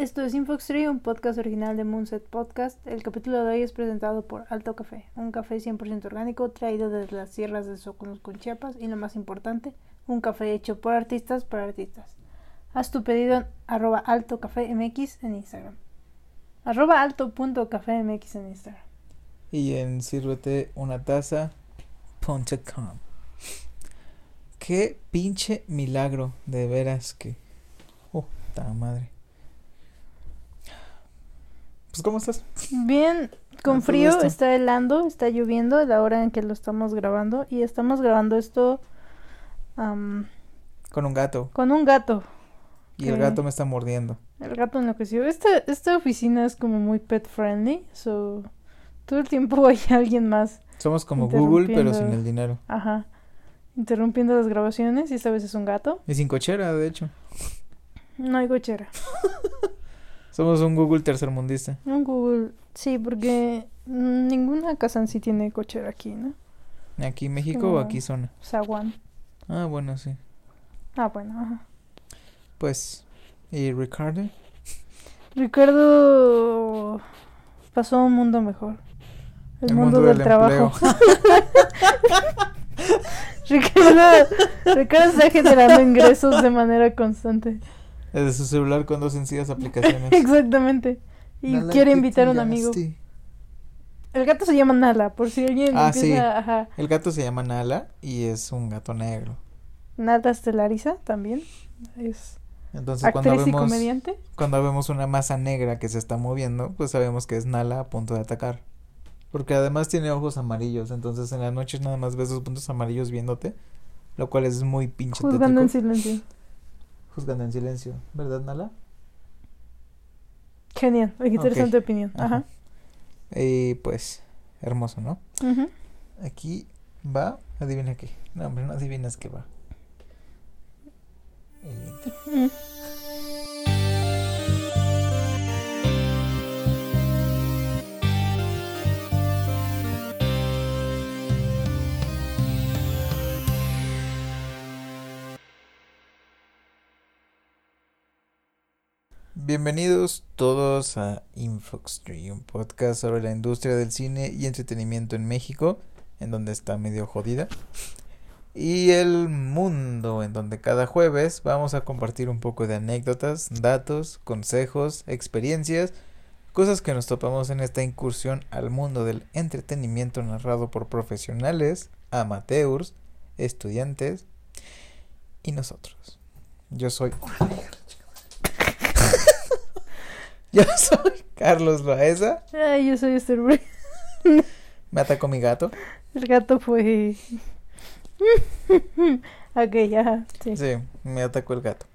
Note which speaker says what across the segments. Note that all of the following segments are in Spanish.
Speaker 1: Esto es Infoxtree, un podcast original de Moonset Podcast. El capítulo de hoy es presentado por Alto Café, un café 100% orgánico traído desde las sierras de Soconos con Chiapas y lo más importante, un café hecho por artistas para artistas. Haz tu pedido en arroba altocafemx en Instagram. Arroba alto.cafemx en Instagram.
Speaker 2: Y en sírvete una taza.com. Qué pinche milagro, de veras que. Oh, ta madre. Pues, ¿cómo estás?
Speaker 1: Bien, con frío, está helando, está lloviendo a la hora en que lo estamos grabando. Y estamos grabando esto.
Speaker 2: con un gato.
Speaker 1: Con un gato.
Speaker 2: Y el gato me está mordiendo.
Speaker 1: El gato enloqueció. Esta, esta oficina es como muy pet friendly. So, todo el tiempo hay alguien más.
Speaker 2: Somos como Google, pero sin el dinero.
Speaker 1: Ajá. Interrumpiendo las grabaciones y esta vez es un gato.
Speaker 2: Y sin cochera, de hecho.
Speaker 1: No hay cochera.
Speaker 2: Somos un Google tercermundista.
Speaker 1: Un Google, sí, porque ninguna casa en sí tiene cochera aquí, ¿no?
Speaker 2: ¿Aquí México o aquí zona?
Speaker 1: Zaguán.
Speaker 2: Ah, bueno, sí.
Speaker 1: Ah, bueno, ajá.
Speaker 2: Pues, ¿y Ricardo?
Speaker 1: Ricardo pasó a un mundo mejor. El, mundo, del, trabajo. Ricardo, Ricardo está generando ingresos de manera constante.
Speaker 2: Desde su celular con dos sencillas aplicaciones.
Speaker 1: Exactamente. Y quiere invitar a un amigo. El gato se llama Nala, por si alguien
Speaker 2: ah, sí. El gato se llama Nala y es un gato negro.
Speaker 1: Nala Estelariza también. Es
Speaker 2: Entonces, cuando vemos, comediante. Cuando vemos una masa negra que se está moviendo, pues sabemos que es Nala a punto de atacar. Porque además tiene ojos amarillos, entonces en la noche nada más ves esos puntos amarillos viéndote, lo cual es muy pinche
Speaker 1: Juzgando en silencio.
Speaker 2: Juzgando en silencio, ¿verdad, Nala?
Speaker 1: Genial, interesante opinión. Ajá.
Speaker 2: Y pues, hermoso, ¿no? Aquí va, adivina qué. No, hombre, no adivinas qué va. El Bienvenidos todos a Infoxtree, un podcast sobre la industria del cine y entretenimiento en México, en donde está medio jodida, y el mundo, en donde cada jueves vamos a compartir un poco de anécdotas, datos, consejos, experiencias, cosas que nos topamos en esta incursión al mundo del entretenimiento narrado por profesionales, amateurs, estudiantes y nosotros. Yo soy Yo soy Carlos Baeza.
Speaker 1: Ay, yo soy Esther
Speaker 2: Me atacó mi gato.
Speaker 1: El gato fue. ok, ya. Sí.
Speaker 2: sí, me atacó el gato.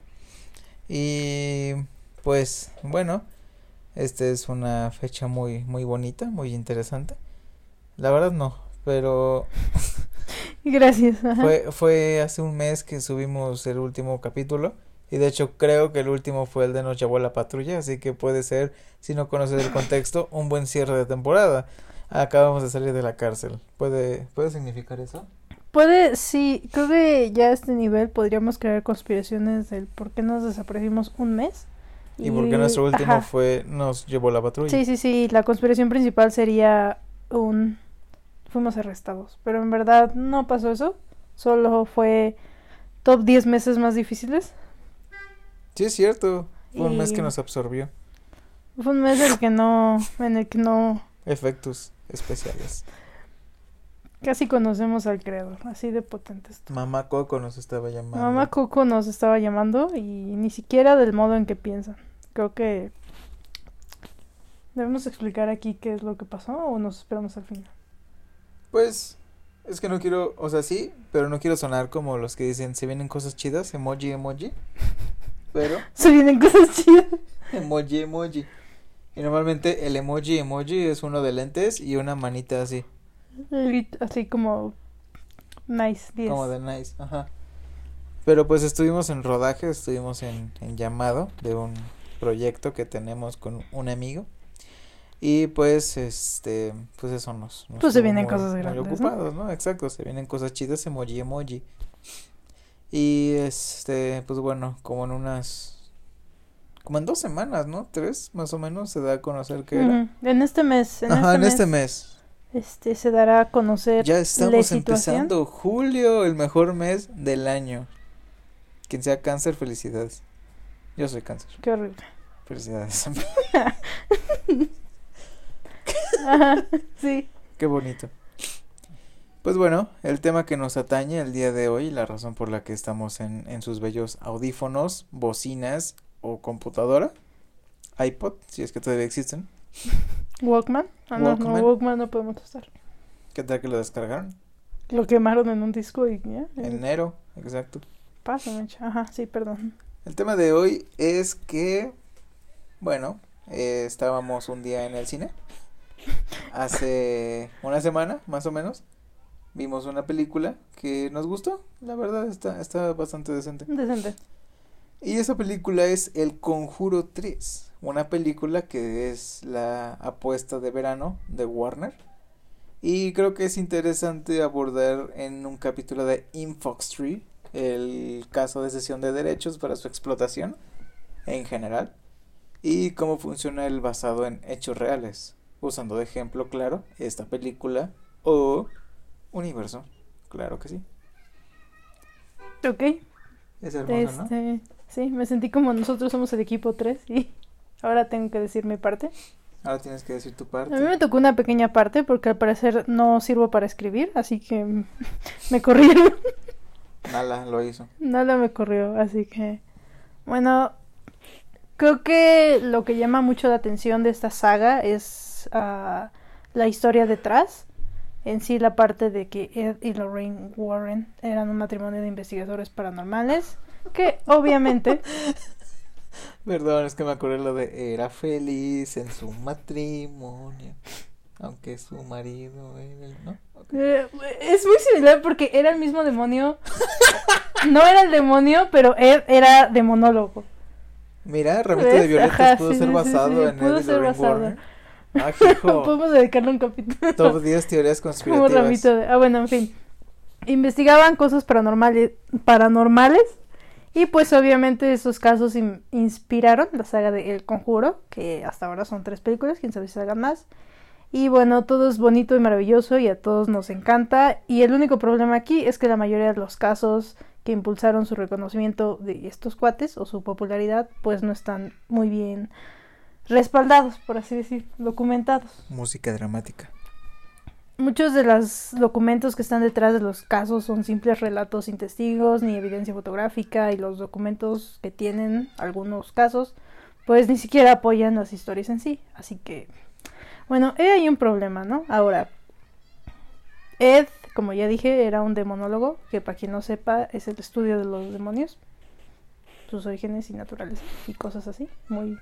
Speaker 2: Y pues, bueno, esta es una fecha muy, muy bonita, muy interesante. La verdad no, pero.
Speaker 1: Gracias.
Speaker 2: Fue, fue hace un mes que subimos el último capítulo. Y de hecho creo que el último fue el de Nos llevó la patrulla, así que puede ser, si no conoces el contexto, un buen cierre de temporada. Acabamos de salir de la cárcel. ¿Puede, ¿puede significar eso?
Speaker 1: Puede, sí, creo que ya a este nivel podríamos crear conspiraciones del por qué nos desaparecimos un mes.
Speaker 2: Y, por qué nuestro último fue Nos llevó la patrulla.
Speaker 1: Sí, sí, sí, la conspiración principal sería un... Fuimos arrestados, pero en verdad no pasó eso, solo fue top 10 meses más difíciles.
Speaker 2: Sí, es cierto. Fue un mes que nos absorbió.
Speaker 1: Fue un mes en el que no, en el que no.
Speaker 2: Efectos especiales.
Speaker 1: Casi conocemos al creador, así de potente
Speaker 2: Mamá Coco nos estaba llamando.
Speaker 1: Mamá Coco nos estaba llamando y ni siquiera del modo en que piensan. Creo que debemos explicar aquí qué es lo que pasó o nos esperamos al final.
Speaker 2: Pues es que no quiero, o sea, sí, pero no quiero sonar como los que dicen, se vienen cosas chidas, emoji, emoji. Pero.
Speaker 1: Se vienen cosas chidas.
Speaker 2: Emoji, emoji. Y normalmente el emoji, emoji es uno de lentes y una manita así.
Speaker 1: Así como. Nice,
Speaker 2: Como de nice, ajá. Pero pues estuvimos en rodaje, estuvimos en, en llamado de un proyecto que tenemos con un amigo. Y pues, este, pues eso nos.
Speaker 1: pues se vienen cosas grandes.
Speaker 2: ocupados, ¿no? Exacto, se vienen cosas chidas, emoji, emoji. Y este, pues bueno, como en unas como en dos semanas, ¿no? Tres, más o menos, se da a conocer que era.
Speaker 1: En este mes. En
Speaker 2: Ajá,
Speaker 1: este
Speaker 2: en
Speaker 1: mes,
Speaker 2: este mes.
Speaker 1: Este se dará a conocer
Speaker 2: Ya
Speaker 1: la
Speaker 2: estamos
Speaker 1: situación.
Speaker 2: empezando julio, el mejor mes del año. Quien sea cáncer, felicidades. Yo soy cáncer.
Speaker 1: Qué horrible.
Speaker 2: Felicidades.
Speaker 1: Ajá, sí.
Speaker 2: Qué bonito. Pues bueno, el tema que nos atañe el día de hoy, la razón por la que estamos en, en sus bellos audífonos, bocinas o computadora, iPod, si es que todavía existen.
Speaker 1: Walkman. Ah, no, no,
Speaker 2: Walkman.
Speaker 1: Walkman no podemos usar.
Speaker 2: ¿Qué tal que lo descargaron?
Speaker 1: Lo quemaron en un disco y ya.
Speaker 2: En enero, exacto.
Speaker 1: Pasa, mecha. Ajá, sí, perdón.
Speaker 2: El tema de hoy es que, bueno, eh, estábamos un día en el cine. Hace una semana, más o menos. Vimos una película que nos gustó. La verdad está, está bastante decente.
Speaker 1: Decente.
Speaker 2: Y esa película es El Conjuro 3. Una película que es la apuesta de verano de Warner. Y creo que es interesante abordar en un capítulo de Infoxtree el caso de cesión de derechos para su explotación en general y cómo funciona el basado en hechos reales, usando de ejemplo claro esta película o universo, claro que sí.
Speaker 1: Ok.
Speaker 2: Es hermoso, ¿no?
Speaker 1: Este, sí, me sentí como nosotros somos el equipo 3 y ahora tengo que decir mi parte.
Speaker 2: Ahora tienes que decir tu
Speaker 1: A mí
Speaker 2: parte.
Speaker 1: me tocó una pequeña parte porque al parecer no sirvo para escribir, así que me corrieron.
Speaker 2: Nala lo hizo.
Speaker 1: Nada me corrió, así que bueno, creo que lo que llama mucho la atención de esta saga es ah, la historia detrás. En sí, la parte de que Ed y Lorraine Warren eran un matrimonio de investigadores paranormales, que obviamente
Speaker 2: Perdón, es que me acordé lo de era feliz en su matrimonio, aunque su marido era el- ¿no? Ok.
Speaker 1: Eh, es muy similar porque era el mismo demonio. No era el demonio, pero Ed era demonólogo.
Speaker 2: Mira, Ramito de Violetas pudo
Speaker 1: sí,
Speaker 2: ser
Speaker 1: sí, sí,
Speaker 2: basado
Speaker 1: sí,
Speaker 2: en
Speaker 1: pudo
Speaker 2: Ed y
Speaker 1: ser
Speaker 2: Lorraine
Speaker 1: basado.
Speaker 2: Warner. Ah.
Speaker 1: Podemos dedicarle un capítulo.
Speaker 2: Top 10 teorías
Speaker 1: Como
Speaker 2: conspirativas.
Speaker 1: ramito de... Ah, bueno, en fin. Investigaban cosas paranormales, paranormales y pues obviamente esos casos in- inspiraron la saga de El Conjuro, que hasta ahora son tres películas, quién sabe si se hagan más. Y bueno, todo es bonito y maravilloso y a todos nos encanta. Y el único problema aquí es que la mayoría de los casos que impulsaron su reconocimiento de estos cuates o su popularidad, pues no están muy bien respaldados, por así decir, documentados.
Speaker 2: Música dramática.
Speaker 1: Muchos de los documentos que están detrás de los casos son simples relatos sin testigos ni evidencia fotográfica y los documentos que tienen algunos casos pues ni siquiera apoyan las historias en sí. Así que, bueno, he ahí un problema, ¿no? Ahora, Ed, como ya dije, era un demonólogo, que para quien no sepa es el estudio de los demonios, sus orígenes y naturaleza y cosas así, muy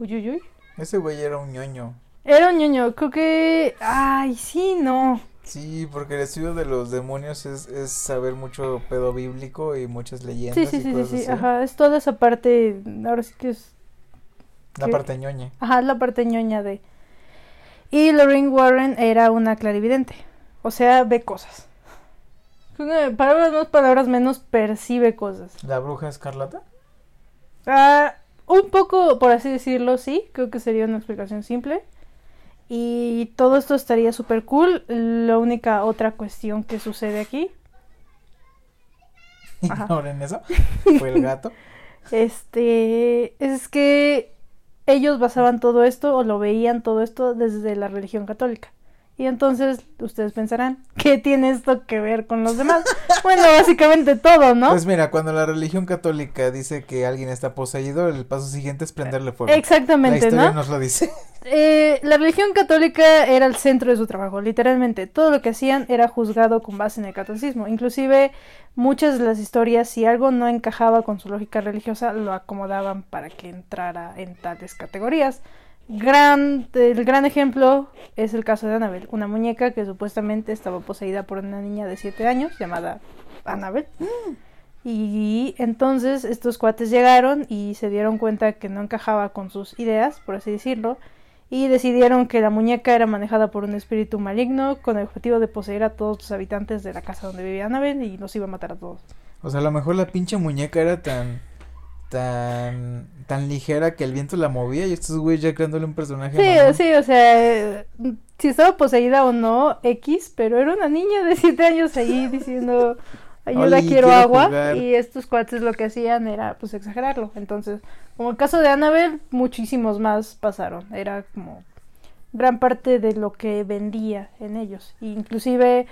Speaker 1: uyuyuy.
Speaker 2: Ese güey era un ñoño.
Speaker 1: Era un ñoño, creo que... Ay, sí, no.
Speaker 2: Sí, porque el estudio de los demonios es, es saber mucho pedo bíblico y muchas leyendas
Speaker 1: Sí, sí,
Speaker 2: y
Speaker 1: sí, sí,
Speaker 2: cosas
Speaker 1: sí,
Speaker 2: así.
Speaker 1: ajá, es toda esa parte, ahora sí que es,
Speaker 2: La parte ñoña.
Speaker 1: ajá, es la parte ñoña de... Y Lorraine Warren era una clarividente, o sea, ve cosas. Palabras más, palabras menos, percibe cosas.
Speaker 2: ¿La bruja escarlata?
Speaker 1: Ah, un poco, por así decirlo, sí, creo que sería una explicación simple. Y todo esto estaría súper cool. La única otra cuestión que sucede aquí.
Speaker 2: Ignoren eso. Fue el gato.
Speaker 1: Este, es que ellos basaban todo esto o lo veían todo esto desde la religión católica. Y entonces ustedes pensarán, ¿qué tiene esto que ver con los demás? bueno, básicamente todo, ¿no?
Speaker 2: Pues mira, cuando la religión católica dice que alguien está poseído, el paso siguiente es prenderle fuego. la
Speaker 1: Exactamente,
Speaker 2: historia
Speaker 1: ¿no?
Speaker 2: nos lo dice.
Speaker 1: Eh, la religión católica era el centro de su trabajo, literalmente. Todo lo que hacían era juzgado con base en el catolicismo. Inclusive muchas de las historias, si algo no encajaba con su lógica religiosa, lo acomodaban para que entrara en tales categorías. Gran, el gran ejemplo es el caso de Annabelle, una muñeca que supuestamente estaba poseída por una niña de 7 años llamada Annabelle. Y entonces estos cuates llegaron y se dieron cuenta que no encajaba con sus ideas, por así decirlo, y decidieron que la muñeca era manejada por un espíritu maligno con el objetivo de poseer a todos los habitantes de la casa donde vivía Annabelle y los iba a matar a todos.
Speaker 2: O sea, a lo mejor la pinche muñeca era tan tan tan ligera que el viento la movía y estos güeyes ya creándole un personaje.
Speaker 1: Sí, sí, o sea, si estaba poseída o no, X, pero era una niña de siete años ahí diciendo, ayuda,
Speaker 2: Oli,
Speaker 1: quiero,
Speaker 2: quiero
Speaker 1: agua,
Speaker 2: jugar.
Speaker 1: y estos cuates lo que hacían era, pues, exagerarlo. Entonces, como el caso de Annabelle, muchísimos más pasaron. Era como gran parte de lo que vendía en ellos. Inclusive,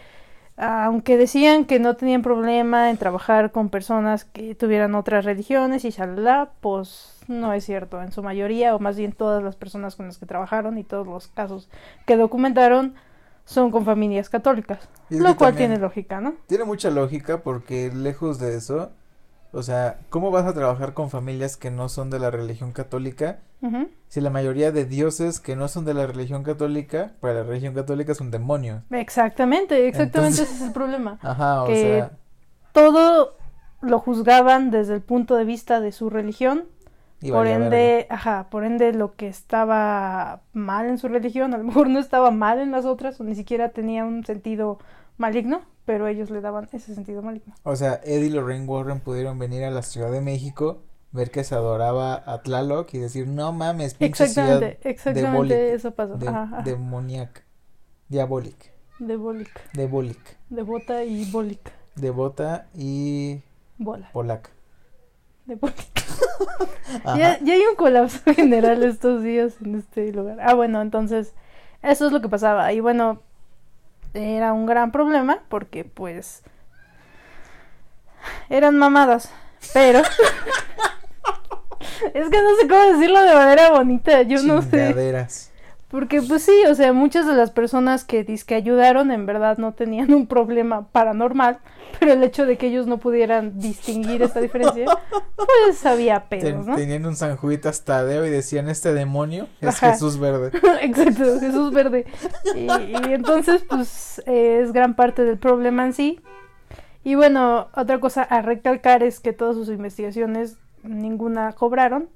Speaker 1: aunque decían que no tenían problema en trabajar con personas que tuvieran otras religiones y shalala, pues no es cierto. En su mayoría, o más bien todas las personas con las que trabajaron y todos los casos que documentaron son con familias católicas. Lo cual tiene lógica, ¿no?
Speaker 2: Tiene mucha lógica porque lejos de eso, o sea, ¿cómo vas a trabajar con familias que no son de la religión católica? Si la mayoría de dioses que no son de la religión católica, para la religión católica es un demonio.
Speaker 1: Exactamente, exactamente
Speaker 2: Entonces-
Speaker 1: ese es el problema.
Speaker 2: Ajá, o
Speaker 1: Que
Speaker 2: sea,
Speaker 1: Todo lo juzgaban desde el punto de vista de su religión
Speaker 2: y
Speaker 1: por ende, ajá, por ende lo que estaba mal en su religión, a lo mejor no estaba mal en las otras, o ni siquiera tenía un sentido maligno, pero ellos le daban ese sentido maligno.
Speaker 2: O sea, Ed y Lorraine Warren pudieron venir a la Ciudad de México, ver que se adoraba a Tlaloc y decir, no mames, pinche ciudad
Speaker 1: Exactamente, exactamente eso pasó.
Speaker 2: de,
Speaker 1: ajá, ajá.
Speaker 2: demoníaca, diabólica,
Speaker 1: Debólica,
Speaker 2: debólica,
Speaker 1: devota y bólica,
Speaker 2: devota y
Speaker 1: bola,
Speaker 2: polaca.
Speaker 1: debólica.
Speaker 2: Ajá.
Speaker 1: Ya, ya hay un colapso general estos días en este lugar. Ah, bueno, entonces, eso es lo que pasaba. Y bueno, era un gran problema porque pues eran mamadas, pero es que no sé cómo decirlo de manera bonita, yo no sé. Porque pues sí, o sea, muchas de las personas que que ayudaron en verdad no tenían un problema paranormal, pero el hecho de que ellos no pudieran distinguir esta diferencia, pues había pedos, ¿no?
Speaker 2: Tenían un San Juditas Tadeo y decían, este demonio es
Speaker 1: Ajá.
Speaker 2: Jesús Verde.
Speaker 1: Exacto, Jesús Verde. Y, y entonces, pues, eh, es gran parte del problema en sí. Y bueno, otra cosa a recalcar es que todas sus investigaciones, ninguna cobraron,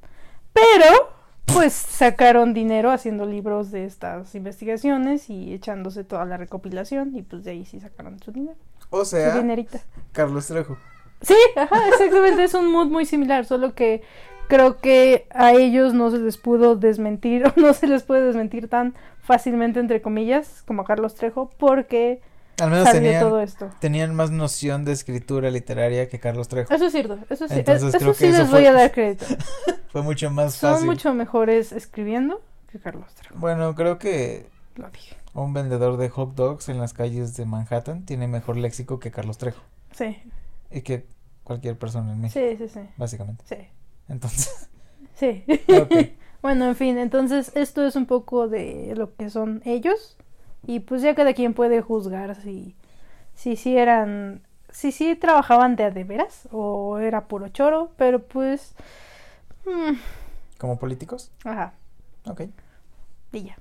Speaker 1: pero, pues, sacaron dinero haciendo libros de estas investigaciones y echándose toda la recopilación, y pues de ahí sí sacaron su dinero,
Speaker 2: O
Speaker 1: su
Speaker 2: sea,
Speaker 1: dinerita.
Speaker 2: Carlos Trejo.
Speaker 1: Sí, ajá, exactamente, es un mood muy similar, solo que creo que a ellos no se les pudo desmentir, o no se les puede desmentir tan fácilmente, entre comillas, como a Carlos Trejo, porque
Speaker 2: Al menos
Speaker 1: salió
Speaker 2: tenían,
Speaker 1: todo esto.
Speaker 2: tenían más noción de escritura literaria que Carlos Trejo.
Speaker 1: Eso es cierto, eso sí,
Speaker 2: Entonces
Speaker 1: eso
Speaker 2: creo
Speaker 1: sí
Speaker 2: eso
Speaker 1: les
Speaker 2: fue-
Speaker 1: voy a dar crédito.
Speaker 2: Fue mucho más
Speaker 1: Son
Speaker 2: fácil.
Speaker 1: mucho mejores escribiendo que Carlos Trejo,
Speaker 2: Bueno, creo que
Speaker 1: lo dije.
Speaker 2: un vendedor de hot dogs en las calles de Manhattan tiene mejor léxico que Carlos Trejo.
Speaker 1: Sí,
Speaker 2: Y que cualquier persona en México,
Speaker 1: sí, sí, sí,
Speaker 2: básicamente.
Speaker 1: sí,
Speaker 2: Entonces,
Speaker 1: sí.
Speaker 2: ok.
Speaker 1: Bueno, en fin, entonces esto es un poco de lo que son ellos y pues ya cada quien puede juzgar si si sí eran si sí trabajaban de a de veras o era puro choro, pero pues mm,
Speaker 2: ¿Como políticos?
Speaker 1: ajá,
Speaker 2: Ok.
Speaker 1: y ya.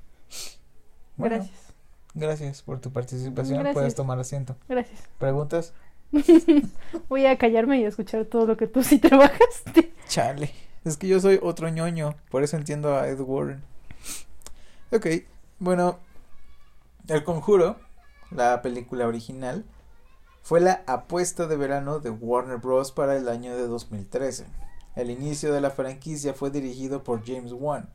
Speaker 2: Bueno,
Speaker 1: Gracias.
Speaker 2: Gracias por tu participación.
Speaker 1: Gracias.
Speaker 2: Puedes tomar asiento.
Speaker 1: Gracias.
Speaker 2: ¿Preguntas?
Speaker 1: Voy a callarme y a escuchar todo lo que tú sí trabajaste.
Speaker 2: Chale. Es que yo soy otro ñoño. Por eso entiendo a Ed Warren. Ok. Bueno. El Conjuro, la película original, fue la apuesta de verano de Warner Bros. para el año de 2013. El inicio de la franquicia fue dirigido por James Wan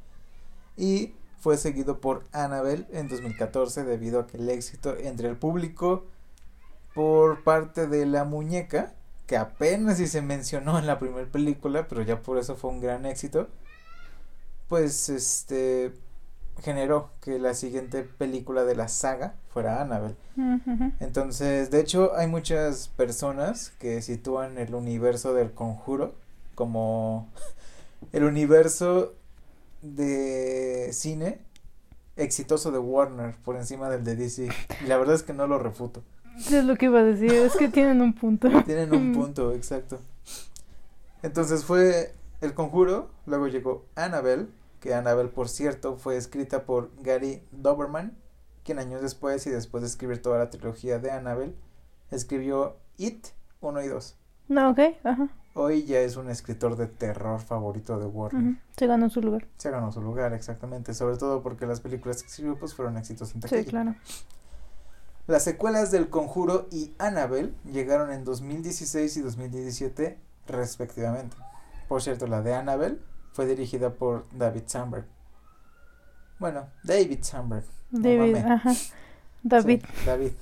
Speaker 2: y fue seguido por Annabelle en 2014 debido a que el éxito entre el público por parte de la muñeca, que apenas si se mencionó en la primera película, pero ya por eso fue un gran éxito, pues este generó que la siguiente película de la saga fuera Annabelle. Entonces, de hecho, hay muchas personas que sitúan el universo del conjuro como el universo de cine exitoso de Warner por encima del de DC. Y la verdad es que no lo refuto.
Speaker 1: Es lo que iba a decir, es que tienen un punto.
Speaker 2: Tienen un punto, exacto. Entonces fue El Conjuro, luego llegó Annabelle, que Annabelle, por cierto, fue escrita por Gary Doberman, quien años después y después de escribir toda la trilogía de Annabelle, escribió It 1 y 2.
Speaker 1: No, ok, ajá.
Speaker 2: Hoy ya es un escritor de terror favorito de Warner.
Speaker 1: ujú, Se ganó su lugar.
Speaker 2: Se ganó su lugar, exactamente, sobre todo porque las películas que escribió pues fueron éxitos en
Speaker 1: Sí,
Speaker 2: taquilla.
Speaker 1: claro.
Speaker 2: Las secuelas del Conjuro y Annabelle llegaron en 2016 y 2017 respectivamente. Por cierto, la de Annabelle fue dirigida por David Sandberg. Bueno, David Sandberg.
Speaker 1: David, ajá. David.
Speaker 2: Sí, David.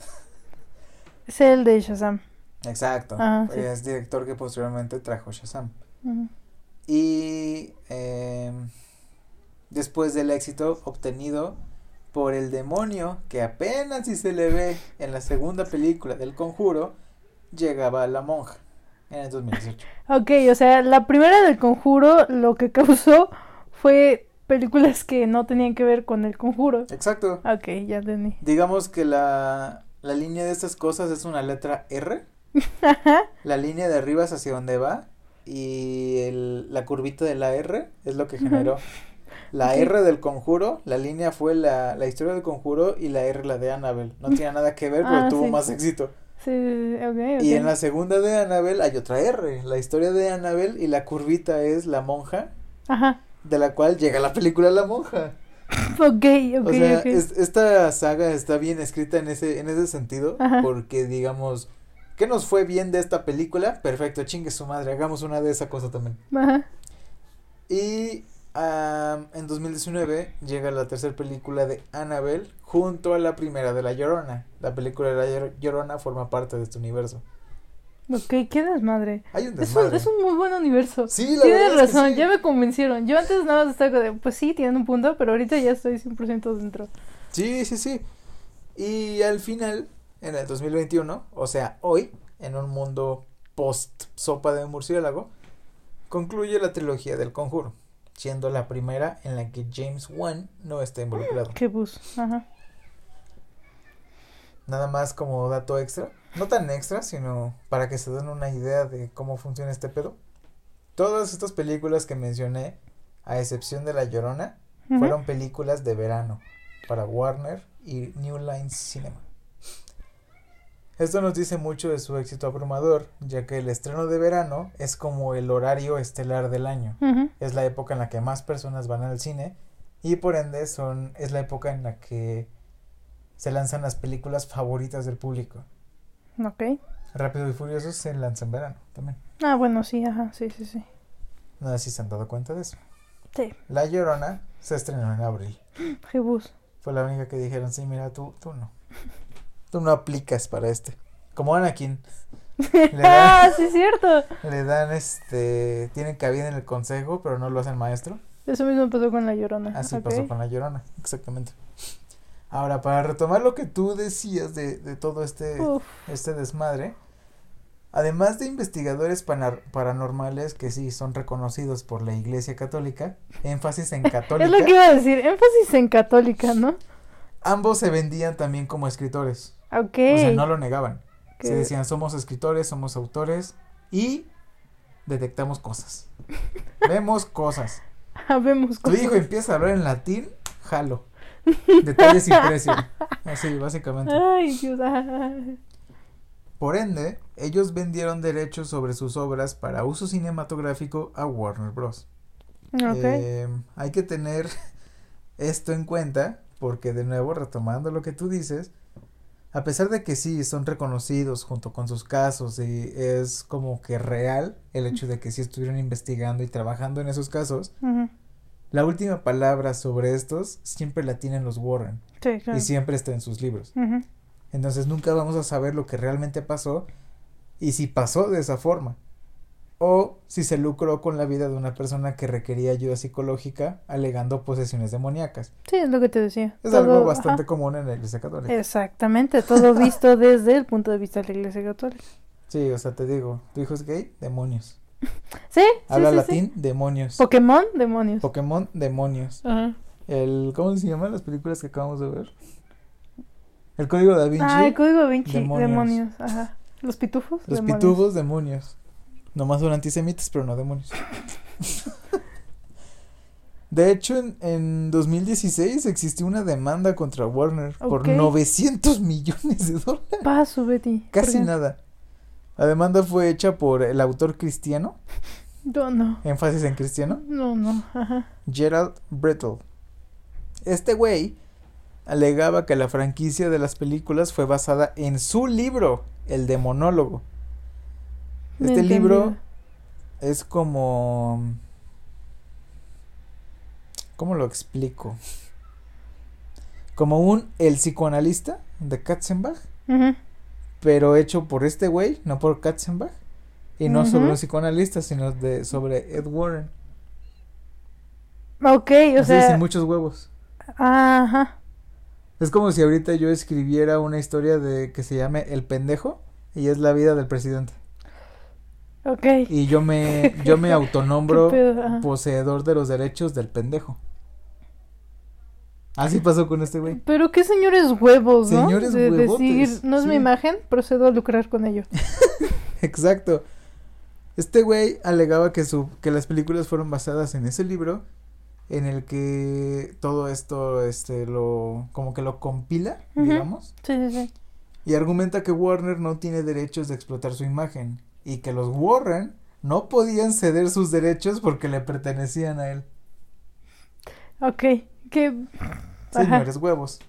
Speaker 1: Es el de Shazam.
Speaker 2: Exacto.
Speaker 1: Ajá, sí.
Speaker 2: Es director que posteriormente trajo Shazam. Y eh, después del éxito obtenido por el demonio, que apenas si se le ve en la segunda película del conjuro, llegaba la monja en el 2018.
Speaker 1: Ok, o sea, la primera del conjuro lo que causó fue películas que no tenían que ver con el conjuro.
Speaker 2: Exacto.
Speaker 1: Ok, ya entendí.
Speaker 2: Digamos que la, la línea de estas cosas es una letra R. La línea de arriba es hacia donde va. Y el- la curvita de la R es lo que generó. La
Speaker 1: Ok.
Speaker 2: R del conjuro, la línea fue la, la historia del conjuro y la R la de Annabelle. No tiene nada que ver, pero
Speaker 1: Ah,
Speaker 2: tuvo
Speaker 1: sí.
Speaker 2: más éxito.
Speaker 1: Sí.
Speaker 2: Y en la segunda de Annabelle hay otra R. La historia de Annabelle y la curvita es la monja,
Speaker 1: Ajá.
Speaker 2: de la cual llega la película La Monja.
Speaker 1: Ok, ok,
Speaker 2: o sea,
Speaker 1: ok.
Speaker 2: es- esta saga está bien escrita en ese, en ese sentido,
Speaker 1: Ajá.
Speaker 2: porque digamos, ¿qué nos fue bien de esta película? Perfecto, chingue su madre, hagamos una de esa cosa también.
Speaker 1: Ajá.
Speaker 2: Y am, en 2019 llega la tercera película de Annabelle junto a la primera de La Llorona. La película de La Llor- Llorona forma parte de este universo.
Speaker 1: Ok, qué desmadre.
Speaker 2: Hay un
Speaker 1: Es un, es un muy buen universo.
Speaker 2: Sí, la
Speaker 1: Tienes
Speaker 2: verdad es que
Speaker 1: razón,
Speaker 2: sí.
Speaker 1: ya me convencieron. Yo antes nada más estaba de, pues sí, tienen un punto, pero ahorita ya estoy 100% dentro.
Speaker 2: Sí, sí, sí. Y al final, en el 2021, o sea, hoy, en un mundo post sopa de murciélago, concluye la trilogía del conjuro, siendo la primera en la que James Wan no está involucrado.
Speaker 1: Qué bus. Ajá.
Speaker 2: Nada más como dato extra, no tan extra, sino para que se den una idea de cómo funciona este pedo. Todas estas películas que mencioné, a excepción de La Llorona, fueron películas de verano para Warner y New Line Cinema. Esto nos dice mucho de su éxito abrumador, ya que el estreno de verano es como el horario estelar del año. Es la época en la que más personas van al cine y por ende son es la época en la que se lanzan las películas favoritas del público.
Speaker 1: Ok.
Speaker 2: Rápido y Furioso se lanza en verano también.
Speaker 1: Ah, bueno, sí, ajá, sí, sí, sí.
Speaker 2: No sé si se han dado cuenta de eso.
Speaker 1: Sí,
Speaker 2: La Llorona se estrenó en abril.
Speaker 1: qué bus.
Speaker 2: Fue la única que dijeron, sí, mira, tú, tú no. Tú no aplicas para este. Como Anakin. Le
Speaker 1: ah,
Speaker 2: dan,
Speaker 1: sí, es cierto.
Speaker 2: le dan este, tienen cabida en el consejo, pero no lo hacen maestro.
Speaker 1: Eso mismo pasó con La Llorona.
Speaker 2: Así
Speaker 1: ok.
Speaker 2: pasó con la Llorona, exactamente. Ahora, para retomar lo que tú decías de, de todo este,
Speaker 1: Uf,
Speaker 2: este desmadre, además de investigadores paranormales que sí son reconocidos por la Iglesia Católica, énfasis en católica,
Speaker 1: es lo que iba a decir. Énfasis en católica, ¿no?
Speaker 2: ambos se vendían también como escritores.
Speaker 1: Ok.
Speaker 2: O sea, no lo negaban. Se decían, somos escritores, somos autores y detectamos cosas. Vemos cosas.
Speaker 1: Habemos
Speaker 2: Tu
Speaker 1: cosas.
Speaker 2: hijo empieza a hablar en latín, jalo. Detalles y precio. Así, básicamente.
Speaker 1: Ay, Dios. ah.
Speaker 2: Por ende, ellos vendieron derechos sobre sus obras para uso cinematográfico a Warner Bros.
Speaker 1: Ok.
Speaker 2: Eh, hay que tener esto en cuenta porque de nuevo, retomando lo que tú dices, a pesar de que sí son reconocidos junto con sus casos y es como que real el hecho de que sí estuvieron investigando y trabajando en esos casos, la última palabra sobre estos siempre la tienen los Warren
Speaker 1: Sí, claro.
Speaker 2: y siempre está en sus libros. Entonces nunca vamos a saber lo que realmente pasó y si pasó de esa forma. O si se lucró con la vida de una persona que requería ayuda psicológica alegando posesiones demoníacas.
Speaker 1: Sí, es lo que te decía.
Speaker 2: Es
Speaker 1: Todo-
Speaker 2: algo bastante
Speaker 1: ajá.
Speaker 2: común en la iglesia católica.
Speaker 1: Exactamente, todo visto desde el punto de vista de la Iglesia Católica.
Speaker 2: Sí, o sea, te digo, tu hijo es gay, demonios.
Speaker 1: Sí,
Speaker 2: Habla
Speaker 1: sí, sí,
Speaker 2: latín, demonios.
Speaker 1: Pokémon, demonios.
Speaker 2: Pokémon, demonios.
Speaker 1: Ajá.
Speaker 2: El, ¿cómo se llaman las películas que acabamos de ver? El código da Vinci.
Speaker 1: Ah, el código da Vinci,
Speaker 2: demonios.
Speaker 1: demonios. Ajá. Los pitufos.
Speaker 2: Los
Speaker 1: demonios.
Speaker 2: pitufos, demonios. Nomás son antisemitas, pero no demonios. De hecho, en, en 2016 existió una demanda contra Warner por
Speaker 1: Ok.
Speaker 2: 900 millones de dólares.
Speaker 1: Paso, Betty. ¿Por
Speaker 2: Casi nada. La demanda fue hecha por el autor cristiano,
Speaker 1: No, no.
Speaker 2: énfasis en cristiano,
Speaker 1: No, no. Ajá.
Speaker 2: Gerald Brittle. Este güey alegaba que la franquicia de las películas fue basada en su libro, El Demonólogo. Este libro es como... ¿Cómo lo explico? Como un el psicoanalista de Katzenbach, pero hecho por este güey, no por Katzenbach. Y no sobre un psicoanalista, sino de sobre Ed Warren.
Speaker 1: Ok, o
Speaker 2: Así sin
Speaker 1: sea.
Speaker 2: muchos huevos.
Speaker 1: Ajá.
Speaker 2: Es como si ahorita yo escribiera una historia de que se llame El pendejo y es la vida del presidente.
Speaker 1: Ok.
Speaker 2: Y yo me yo me autonombro poseedor de los derechos del pendejo. Así pasó con este güey.
Speaker 1: Pero qué señores huevos, ¿no?
Speaker 2: Señores
Speaker 1: de
Speaker 2: huevotes,
Speaker 1: decir, no es mi imagen, procedo a lucrar con ello.
Speaker 2: Exacto. Este güey alegaba que su que las películas fueron basadas en ese libro en el que todo esto este lo como que lo compila, digamos,
Speaker 1: Sí, sí, sí.
Speaker 2: y argumenta que Warner no tiene derechos de explotar su imagen y que los Warren no podían ceder sus derechos porque le pertenecían a él.
Speaker 1: Ok. Que.
Speaker 2: Señores huevos.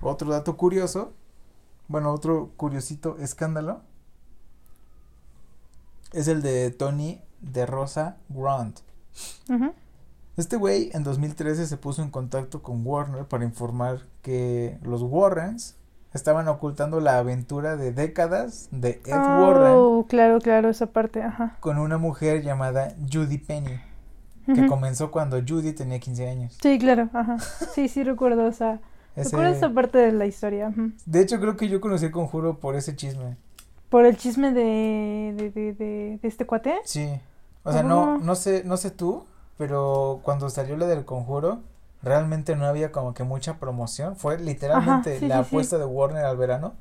Speaker 2: Otro dato curioso, bueno, otro curiosito escándalo es el de Tony de Rosa Grant. Este güey en 2013 se puso en contacto con Warner para informar que los Warrens estaban ocultando la aventura de décadas de Ed Warren
Speaker 1: Oh, claro, claro, esa parte, ajá.
Speaker 2: con una mujer llamada Judy Penny, que
Speaker 1: Ujú.
Speaker 2: comenzó cuando Judy tenía 15 años.
Speaker 1: Sí, claro, ajá. Sí, sí, recuerdo esa.
Speaker 2: Ese-
Speaker 1: Recuerdo esa parte de la historia. ujú.
Speaker 2: De hecho, creo que yo conocí el conjuro por ese chisme.
Speaker 1: Por el chisme de, de, de, de, de este cuate.
Speaker 2: Sí. O sea, no,
Speaker 1: Oh.
Speaker 2: no sé, no sé tú, pero cuando salió la del conjuro, realmente no había como que mucha promoción. Fue literalmente
Speaker 1: sí,
Speaker 2: la
Speaker 1: sí, sí.
Speaker 2: apuesta de Warner al verano.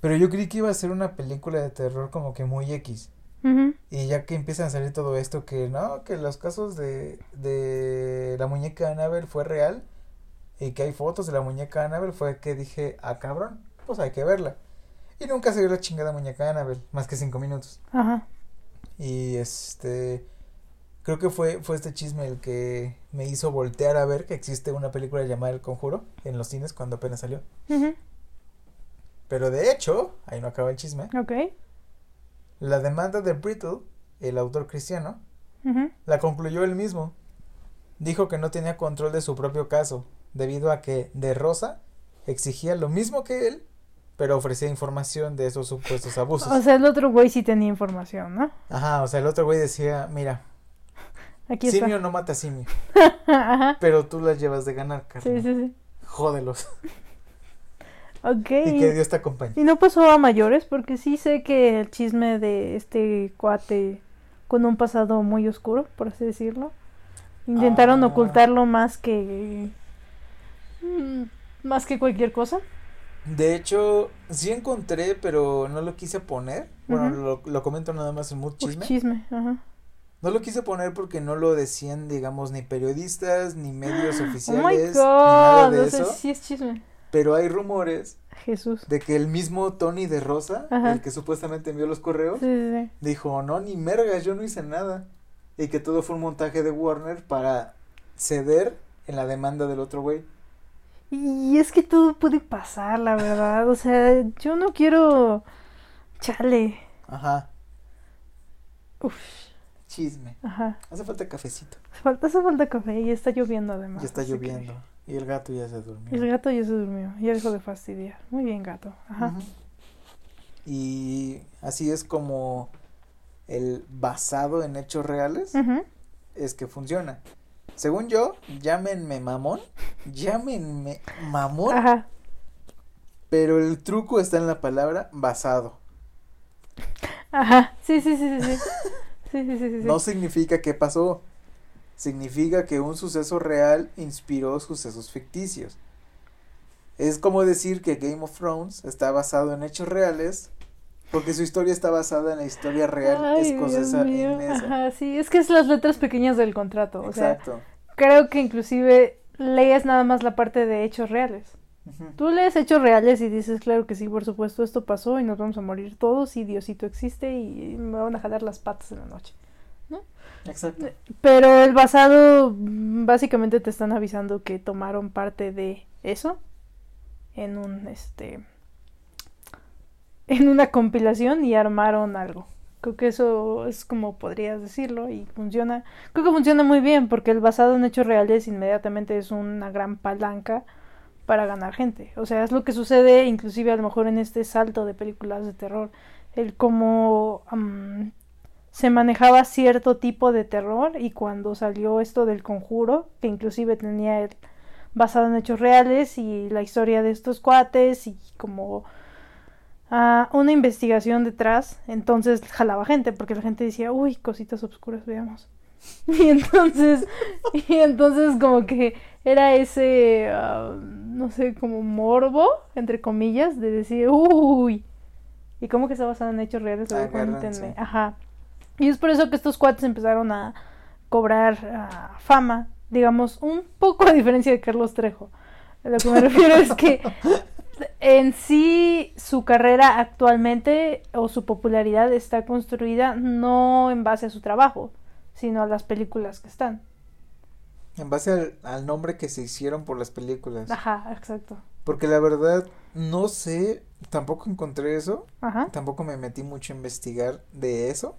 Speaker 2: Pero yo creí que iba a ser una película de terror como que muy X. Y ya que empiezan a salir todo esto, que no, que los casos de, de la muñeca Annabelle fue real y que hay fotos de la muñeca Annabelle, fue que dije, ah, cabrón, pues hay que verla. Y nunca se vio la chingada muñeca Annabelle, más que cinco minutos.
Speaker 1: Ajá.
Speaker 2: Y este, creo que fue, fue este chisme el que me hizo voltear a ver que existe una película llamada El Conjuro en los cines cuando apenas salió. Pero de hecho, ahí no acaba el chisme,
Speaker 1: Ok.
Speaker 2: la demanda de Brittle, el autor cristiano. La concluyó él mismo. Dijo que no tenía control de su propio caso, debido a que De Rosa exigía lo mismo que él, pero ofrecía información de esos supuestos abusos.
Speaker 1: O sea, el otro güey sí tenía información, ¿no?
Speaker 2: Ajá, o sea, el otro güey decía, mira,
Speaker 1: Aquí
Speaker 2: simio no mata simio,
Speaker 1: Ajá.
Speaker 2: pero tú las llevas de ganar,
Speaker 1: Sí,
Speaker 2: carnal.
Speaker 1: sí, sí.
Speaker 2: Jódelos.
Speaker 1: Ok.
Speaker 2: Y que Dios te acompañe.
Speaker 1: Y no pasó a mayores, porque sí sé que el chisme de este cuate con un pasado muy oscuro, por así decirlo, intentaron
Speaker 2: Ah.
Speaker 1: ocultarlo más que mm, más que cualquier cosa.
Speaker 2: De hecho, sí encontré, pero no lo quise poner. Bueno, lo, lo comento nada más en
Speaker 1: Por
Speaker 2: chisme.
Speaker 1: chisme, ajá.
Speaker 2: No lo quise poner porque no lo decían, digamos, ni periodistas, ni medios
Speaker 1: Oh
Speaker 2: oficiales, ni nada de
Speaker 1: o sea,
Speaker 2: eso.
Speaker 1: sí es chisme.
Speaker 2: Pero hay rumores
Speaker 1: Jesús.
Speaker 2: de que el mismo Tony de Rosa,
Speaker 1: Ajá.
Speaker 2: el que supuestamente envió los correos,
Speaker 1: Sí, sí, sí.
Speaker 2: dijo, no, ni mergas, yo no hice nada. Y que todo fue un montaje de Warner para ceder en la demanda del otro güey.
Speaker 1: Y es que todo puede pasar, la verdad. O sea, yo no quiero. Chale.
Speaker 2: Ajá,
Speaker 1: Uf,
Speaker 2: chisme.
Speaker 1: ajá.
Speaker 2: Hace falta cafecito.
Speaker 1: Hace falta, hace falta café y está lloviendo además.
Speaker 2: Ya está
Speaker 1: que-
Speaker 2: lloviendo. Y el gato ya se durmió.
Speaker 1: El gato ya se durmió, ya dejó de fastidiar. Muy bien, gato. Ajá.
Speaker 2: Y así es como el basado en hechos reales
Speaker 1: Ujú.
Speaker 2: es que funciona. Según yo, llámenme mamón, llámenme mamón,
Speaker 1: Ajá.
Speaker 2: pero el truco está en la palabra basado.
Speaker 1: Ajá. Sí, sí, sí, sí, sí. Sí, sí, sí, sí. sí.
Speaker 2: No significa que pasó, significa que un suceso real inspiró sucesos ficticios. Es como decir que Game of Thrones está basado en hechos reales, porque su historia está basada en la historia real
Speaker 1: Ay,
Speaker 2: escocesa.
Speaker 1: Ajá, sí, es que es las letras pequeñas del contrato. O sea,
Speaker 2: Exacto.
Speaker 1: creo que inclusive lees nada más la parte de hechos reales. Tú lees hechos reales y dices, claro que sí, por supuesto, esto pasó y nos vamos a morir todos y Diosito existe y me van a jalar las patas en la noche.
Speaker 2: Exacto.
Speaker 1: Pero el basado, básicamente te están avisando que tomaron parte de eso en un, este, en una compilación y armaron algo. Creo que eso es como podrías decirlo y funciona. Creo que funciona muy bien porque el basado en hechos reales inmediatamente es una gran palanca para ganar gente. O sea, es lo que sucede inclusive a lo mejor en este salto de películas de terror. El cómo am, se manejaba cierto tipo de terror y cuando salió esto del conjuro, que inclusive tenía el, basado en hechos reales y la historia de estos cuates y como ah, una investigación detrás, entonces jalaba gente porque la gente decía, uy, cositas oscuras, veamos. Y entonces, y entonces como que era ese, no sé, como morbo, entre comillas, de decir, uy, y como que está basado en hechos reales, a ver,
Speaker 2: Agárrense.
Speaker 1: cuéntenme. Ajá. Y es por eso que estos cuates empezaron a cobrar ah, fama, digamos, un poco a diferencia de Carlos Trejo. Lo que me refiero es que en sí su carrera actualmente o su popularidad está construida no en base a su trabajo, sino a las películas que están.
Speaker 2: En base al, al nombre que se hicieron por las películas.
Speaker 1: Ajá, exacto.
Speaker 2: Porque la verdad, no sé, tampoco encontré eso.
Speaker 1: Ajá.
Speaker 2: Tampoco me metí mucho a investigar de eso.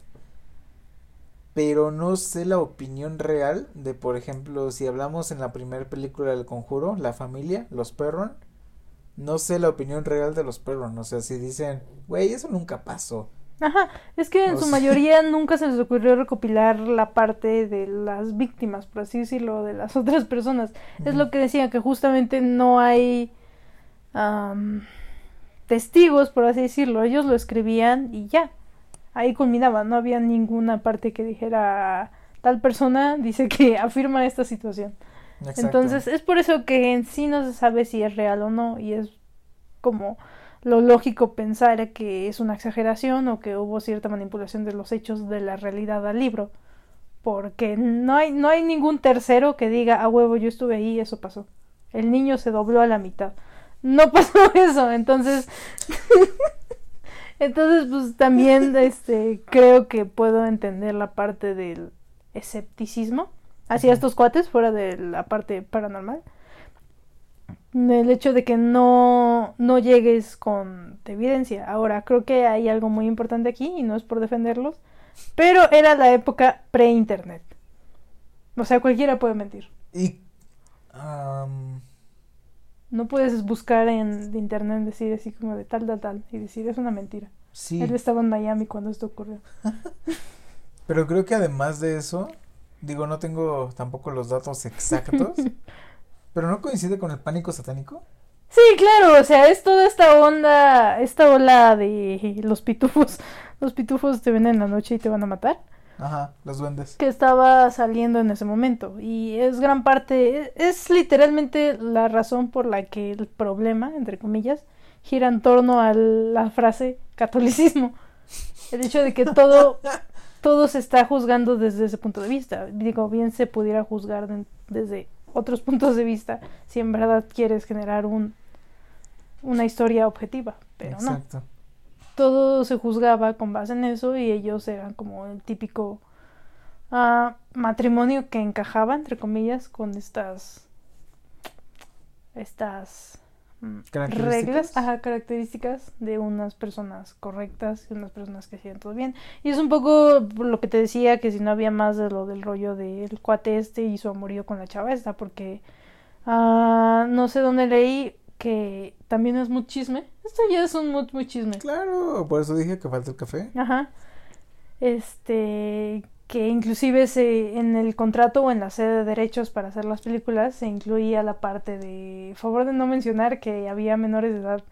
Speaker 2: Pero no sé la opinión real de, por ejemplo, si hablamos en la primera película del Conjuro, la familia, los Perron. No sé la opinión real de los Perron. O sea, si dicen, güey, eso nunca pasó.
Speaker 1: Ajá, es que en su mayoría nunca se les ocurrió recopilar la parte de las víctimas, por así decirlo, de las otras personas. Es lo que decía, que justamente no hay am, testigos, por así decirlo. Ellos lo escribían y ya. Ahí culminaba, no había ninguna parte que dijera tal persona dice que afirma esta situación.
Speaker 2: Exacto.
Speaker 1: Entonces es por eso que en sí no se sabe si es real o no y es como lo lógico pensar que es una exageración o que hubo cierta manipulación de los hechos de la realidad al libro. Porque no hay, no hay ningún tercero que diga, a huevo, yo estuve ahí y eso pasó. El niño se dobló a la mitad. No pasó eso, entonces... entonces, pues también este, creo que puedo entender la parte del escepticismo hacia estos cuates fuera de la parte paranormal. El hecho de que no, no llegues con evidencia. Ahora, creo que hay algo muy importante aquí y no es por defenderlos, pero era la época pre-internet. O sea, cualquiera puede mentir.
Speaker 2: Y. am,
Speaker 1: No puedes buscar en internet decir así como de tal, tal, tal y decir es una mentira.
Speaker 2: sí.
Speaker 1: Él estaba en Miami cuando esto ocurrió.
Speaker 2: Pero creo que además de eso, digo, no tengo tampoco los datos exactos. pero no coincide con el pánico satánico.
Speaker 1: Sí, claro, o sea, es toda esta onda, esta ola de los pitufos. Los pitufos te ven en la noche y te van a matar.
Speaker 2: Ajá, los duendes.
Speaker 1: que estaba saliendo en ese momento y es gran parte, es literalmente la razón por la que el problema, entre comillas, gira en torno a la frase catolicismo. El hecho de que todo, todo se está juzgando desde ese punto de vista. Digo, bien se pudiera juzgar de- desde otros puntos de vista si en verdad quieres generar un, una historia objetiva, pero no
Speaker 2: Exacto.
Speaker 1: todo se juzgaba con base en eso y ellos eran como el típico ah, matrimonio que encajaba entre comillas con estas estas. Reglas, ajá, características de unas personas correctas y unas personas que hacían todo bien. Y es un poco lo que te decía que si no había más de lo del rollo del cuate este y su amorío con la chava esta, porque ah, no sé dónde leí que también es muy chisme. Esto ya es un muy, muy chisme.
Speaker 2: Claro, por eso dije que falta el café.
Speaker 1: Ajá. Este, que inclusive se, en el contrato o en la sede de derechos para hacer las películas se incluía la parte de favor de no mencionar que había menores de edad.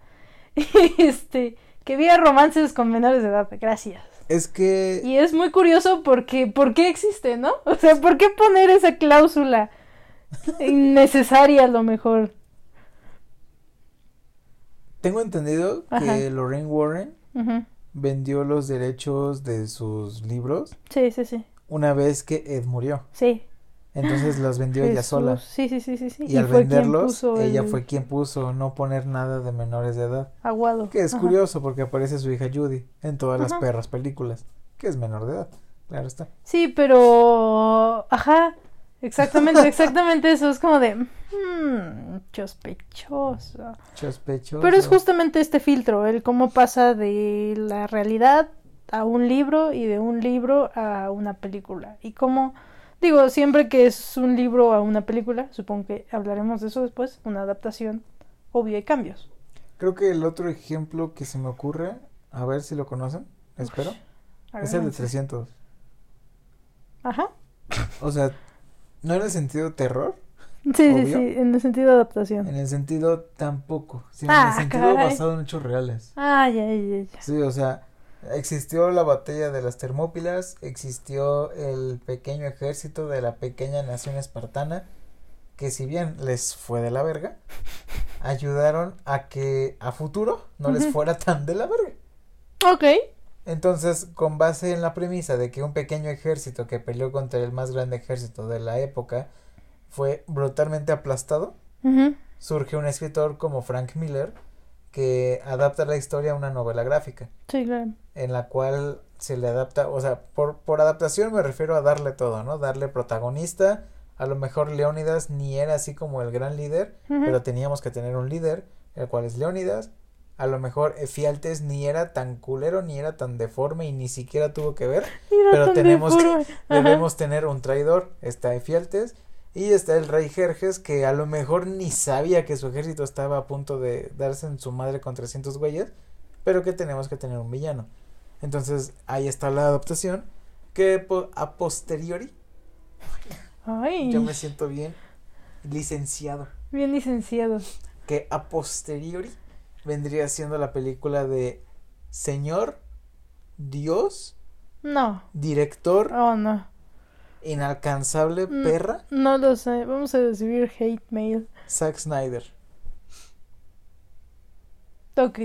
Speaker 1: Este, que había romances con menores de edad. Gracias.
Speaker 2: Es que
Speaker 1: Y es muy curioso porque, ¿por qué existe, no? O sea, ¿por qué poner esa cláusula innecesaria a lo mejor?
Speaker 2: tengo entendido
Speaker 1: Ajá.
Speaker 2: que Lorraine Warren. Vendió los derechos de sus libros
Speaker 1: Sí, sí, sí.
Speaker 2: una vez que Ed murió.
Speaker 1: Sí.
Speaker 2: Entonces las vendió ella sola.
Speaker 1: Sí, sí, sí, sí, sí.
Speaker 2: Y, al venderlos, ella
Speaker 1: el
Speaker 2: fue quien puso no poner nada de menores de edad.
Speaker 1: aguado.
Speaker 2: Que es
Speaker 1: Ajá.
Speaker 2: curioso porque aparece su hija Judy en todas las perras películas, que es menor de edad. Claro está.
Speaker 1: Sí, pero... Ajá. Exactamente, exactamente eso. Es como de... hmm, sospechoso.
Speaker 2: Sospechoso.
Speaker 1: Pero es justamente este filtro, el cómo pasa de la realidad a un libro y de un libro a una película. Y como digo, siempre que es un libro a una película, supongo que hablaremos de eso después, una adaptación, obvio hay cambios.
Speaker 2: Creo que el otro ejemplo que se me ocurre, a ver si lo conocen, espero, es el de 300.
Speaker 1: Ajá.
Speaker 2: O sea, no en el sentido terror.
Speaker 1: Sí, sí, sí, en el sentido de adaptación.
Speaker 2: En el sentido tampoco, sino
Speaker 1: Ah,
Speaker 2: en el sentido
Speaker 1: caray.
Speaker 2: basado en hechos reales.
Speaker 1: Ay, ay, ay. ay.
Speaker 2: Sí, o sea, existió la batalla de las Termópilas, existió el pequeño ejército de la pequeña nación espartana, que si bien les fue de la verga, ayudaron a que a futuro no les fuera tan de la verga.
Speaker 1: Ok.
Speaker 2: Entonces, con base en la premisa de que un pequeño ejército que peleó contra el más grande ejército de la época fue brutalmente aplastado, surge un escritor como Frank Miller que adapta la historia a una novela gráfica,
Speaker 1: Sí, claro.
Speaker 2: en la cual se le adapta, o sea, por, por adaptación me refiero a darle todo, ¿no? Darle protagonista, a lo mejor Leónidas ni era así como el gran líder, pero teníamos que tener un líder, el cual es Leónidas. A lo mejor Efialtes ni era tan culero, ni era tan deforme y ni siquiera tuvo que ver. Pero tenemos que-. Debemos tener un traidor, está Efialtes. Y está el rey Jerjes, que a lo mejor ni sabía que su ejército estaba a punto de darse en su madre con 300 güeyes, pero que tenemos que tener un villano. Entonces, ahí está la adaptación, que a posteriori
Speaker 1: Ay,
Speaker 2: yo me siento bien licenciado.
Speaker 1: bien licenciado.
Speaker 2: que a posteriori vendría siendo la película de Señor, Dios,
Speaker 1: No.
Speaker 2: director,
Speaker 1: Oh, no.
Speaker 2: inalcanzable,
Speaker 1: Mm.
Speaker 2: perra,
Speaker 1: No lo sé. Vamos a recibir hate mail.
Speaker 2: Zack Snyder.
Speaker 1: Ok.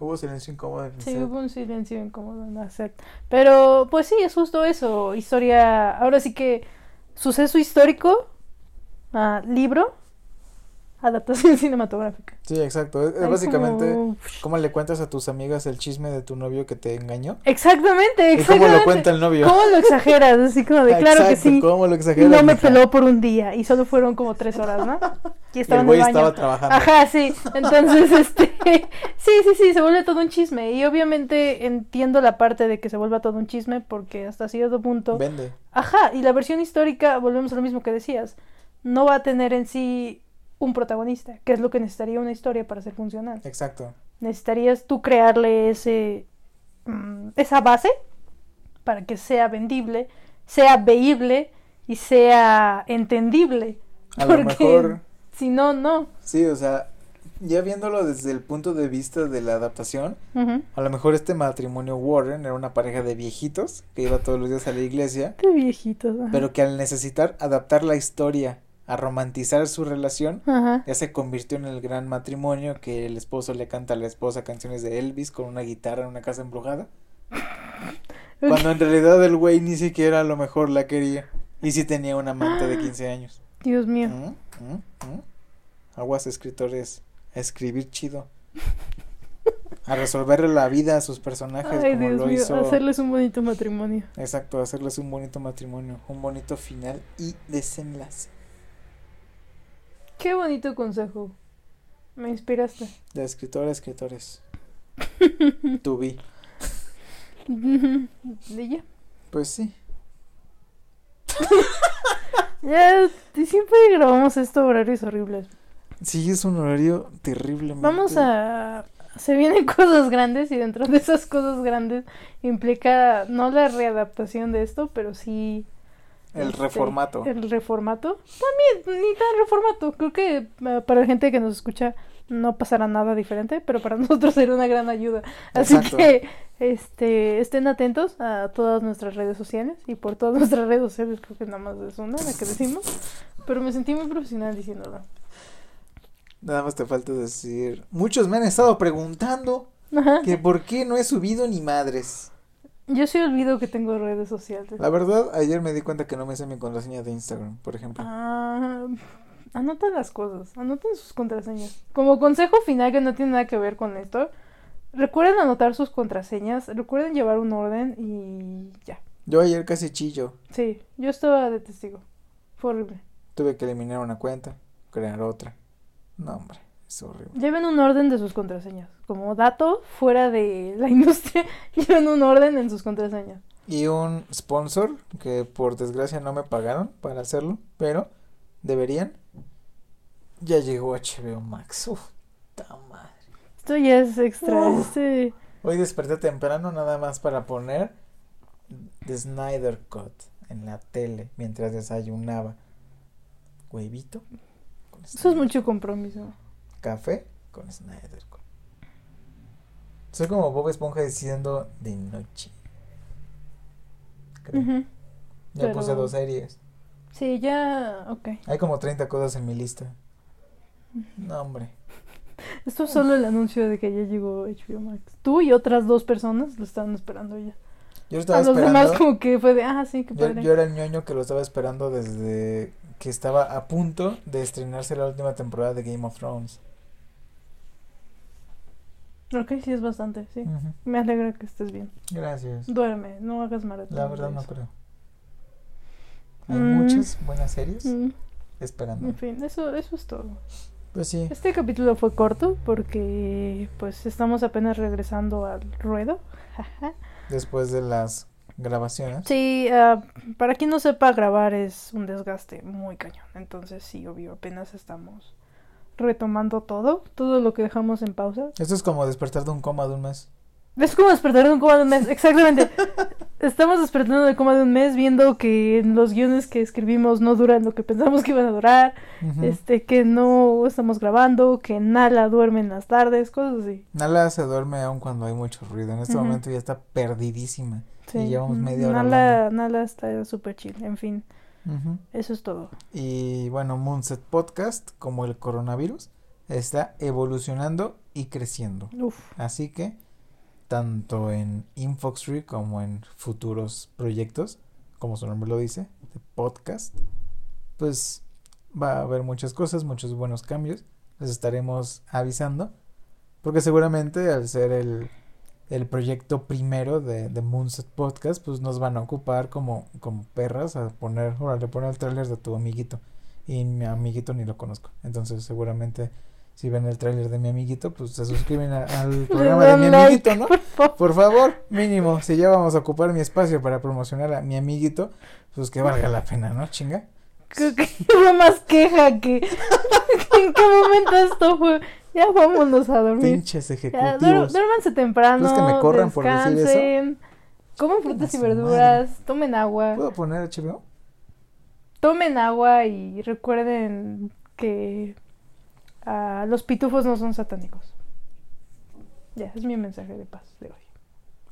Speaker 2: Hubo silencio incómodo en
Speaker 1: Sí,
Speaker 2: set.
Speaker 1: hubo un silencio incómodo en la set. Pero, pues sí, es justo eso. Historia. Ahora sí que. Suceso histórico. ah, libro. Adaptación cinematográfica.
Speaker 2: Sí, exacto. Es, básicamente
Speaker 1: como-
Speaker 2: cómo le cuentas a tus amigas el chisme de tu novio que te engañó.
Speaker 1: Exactamente,
Speaker 2: Y cómo
Speaker 1: exactamente.
Speaker 2: lo cuenta el novio.
Speaker 1: ¿Cómo lo exageras? Así como de claro que sí.
Speaker 2: cómo lo
Speaker 1: Y
Speaker 2: exageras,
Speaker 1: no me peló por un día y solo fueron como tres horas, ¿no? Y
Speaker 2: Y
Speaker 1: estaba
Speaker 2: el
Speaker 1: en el
Speaker 2: güey
Speaker 1: baño.
Speaker 2: estaba trabajando.
Speaker 1: Ajá, sí. Entonces, este, sí, sí, sí, se vuelve todo un chisme. Y obviamente entiendo la parte de que se vuelva todo un chisme porque hasta cierto punto.
Speaker 2: Vende.
Speaker 1: Ajá, y la versión histórica, volvemos a lo mismo que decías, no va a tener en sí un protagonista, que es lo que necesitaría una historia para ser funcional.
Speaker 2: Exacto.
Speaker 1: Necesitarías tú crearle ese mm, esa base para que sea vendible, sea veíble y sea entendible.
Speaker 2: A lo mejor
Speaker 1: si no, no.
Speaker 2: Sí, o sea, ya viéndolo desde el punto de vista de la adaptación, a lo mejor este matrimonio Warren era una pareja de viejitos que iba todos los días a la iglesia,
Speaker 1: Qué viejitos. ajá.
Speaker 2: pero que al necesitar adaptar la historia a romantizar su relación,
Speaker 1: Ajá.
Speaker 2: ya se convirtió en el gran matrimonio que el esposo le canta a la esposa canciones de Elvis con una guitarra en una casa embrujada, cuando en realidad el güey ni siquiera a lo mejor la quería y sí tenía un amante de 15 años.
Speaker 1: Dios mío.
Speaker 2: ¿Mm? ¿Mm? ¿Mm? Aguas escritores, a escribir chido. A resolverle la vida a sus personajes
Speaker 1: Ay,
Speaker 2: como
Speaker 1: Dios
Speaker 2: lo
Speaker 1: mío.
Speaker 2: hizo.
Speaker 1: Hacerles un bonito matrimonio.
Speaker 2: Exacto, hacerles un bonito matrimonio, un bonito final y desenlace.
Speaker 1: Qué bonito consejo. Me inspiraste.
Speaker 2: De escritor a escritores. To be.
Speaker 1: ¿Y ya?
Speaker 2: Pues sí.
Speaker 1: Ya, siempre grabamos esto horarios horribles.
Speaker 2: Sí, es un horario terrible.
Speaker 1: Vamos a... Se vienen cosas grandes y dentro de esas cosas grandes implica no la readaptación de esto, pero sí...
Speaker 2: El
Speaker 1: este,
Speaker 2: reformato.
Speaker 1: El reformato. También, ni tan reformato. Creo que eh, para la gente que nos escucha no pasará nada diferente, pero para nosotros será una gran ayuda. Así
Speaker 2: Exacto.
Speaker 1: que este, estén atentos a todas nuestras redes sociales. Y por todas nuestras redes sociales creo que nada más es una la que decimos. Pero me sentí muy profesional diciéndolo.
Speaker 2: Nada más te falta decir. Muchos me han estado preguntando
Speaker 1: Ajá.
Speaker 2: que por qué no he subido ni madres.
Speaker 1: Yo sí olvido que tengo redes sociales.
Speaker 2: La verdad, ayer me di cuenta que no me sé mi contraseña de Instagram, por ejemplo.
Speaker 1: Ah, anoten las cosas, anoten sus contraseñas. Como consejo final que no tiene nada que ver con esto, recuerden anotar sus contraseñas, recuerden llevar un orden y ya.
Speaker 2: Yo ayer casi chillo.
Speaker 1: Sí, yo estaba de testigo. Fue horrible.
Speaker 2: Tuve que eliminar una cuenta, crear otra. No, hombre. Es horrible.
Speaker 1: Lleven un orden de sus contraseñas. Como dato, fuera de la industria, lleven un orden en sus contraseñas.
Speaker 2: Y un sponsor que por desgracia no me pagaron para hacerlo, pero deberían. Ya llegó HBO Max. Uf, ta madre.
Speaker 1: Esto ya es extra.
Speaker 2: Uf.
Speaker 1: Este...
Speaker 2: Hoy desperté temprano nada más para poner The Snyder Cut en la tele mientras desayunaba. Huevito
Speaker 1: Eso es mucho compromiso.
Speaker 2: Café con Snyder. Soy como Bob Esponja diciendo de noche. Creo.
Speaker 1: Ujú.
Speaker 2: Ya
Speaker 1: pero-
Speaker 2: puse dos series.
Speaker 1: Sí, ya. Ok.
Speaker 2: Hay como 30 cosas en mi lista. No, hombre.
Speaker 1: Esto es solo el anuncio de que ya llegó HBO Max. Tú y otras dos personas lo estaban esperando ya.
Speaker 2: Yo estaba
Speaker 1: A los
Speaker 2: esperando.
Speaker 1: demás, como que fue de. Ah, sí, qué
Speaker 2: Yo, yo era el ñoño que lo estaba esperando desde que estaba a punto de estrenarse la última temporada de Game of Thrones.
Speaker 1: Ok, sí, es bastante. Sí.
Speaker 2: Ujú.
Speaker 1: Me alegra que estés bien.
Speaker 2: Gracias.
Speaker 1: Duerme, no hagas maratón.
Speaker 2: La verdad no creo. Hay
Speaker 1: Mm.
Speaker 2: muchas buenas series
Speaker 1: Mm,
Speaker 2: esperando.
Speaker 1: En fin, eso, eso es todo.
Speaker 2: Pues sí.
Speaker 1: Este capítulo fue corto porque pues estamos apenas regresando al ruedo.
Speaker 2: Después de las grabaciones.
Speaker 1: Sí, ah, para quien no sepa, grabar es un desgaste muy cañón. Entonces sí, obvio, apenas estamos retomando todo, todo lo que dejamos en pausa.
Speaker 2: Esto es como despertar de un coma de un mes.
Speaker 1: Es como despertar de un coma de un mes, exactamente. Estamos despertando de coma de un mes viendo que los guiones que escribimos no duran lo que pensamos que iban a durar, este que no estamos grabando, que Nala duerme en las tardes, cosas así.
Speaker 2: Nala se duerme aun cuando hay mucho ruido. En este momento ya está perdidísima.
Speaker 1: Sí.
Speaker 2: Y llevamos media hora
Speaker 1: Nala, Nala está súper chill, en fin, Eso es todo.
Speaker 2: Y bueno, Moonset Podcast, como el coronavirus, está evolucionando y creciendo.
Speaker 1: Uf.
Speaker 2: Así que, tanto en Infoxtree como en futuros proyectos, como su nombre lo dice, de podcast, pues va a haber muchas cosas, muchos buenos cambios. Les estaremos avisando, porque seguramente al ser el, el proyecto primero de, de Moonset Podcast, pues nos van a ocupar como, como perras a poner, órale, pon el tráiler de tu amiguito. Y mi amiguito ni lo conozco. Entonces seguramente si ven el tráiler de mi amiguito, pues se suscriben a- al programa de mi amiguito, ¿no?
Speaker 1: por favor.
Speaker 2: Mínimo, si ya vamos a ocupar mi espacio para promocionar a mi amiguito, pues que valga la pena, ¿no? Chinga.
Speaker 1: Creo que más queja que... ¿En qué momento esto fue? Ya vámonos a dormir.
Speaker 2: Pinches
Speaker 1: Ya,
Speaker 2: ejecutivos.
Speaker 1: duérmanse temprano,
Speaker 2: ¿Crees que me corran por decir eso?
Speaker 1: coman frutas y verduras, tomen agua,
Speaker 2: ¿Puedo poner HBO?
Speaker 1: tomen agua y recuerden que ah, los pitufos no son satánicos. Ya, es mi mensaje de paz de hoy.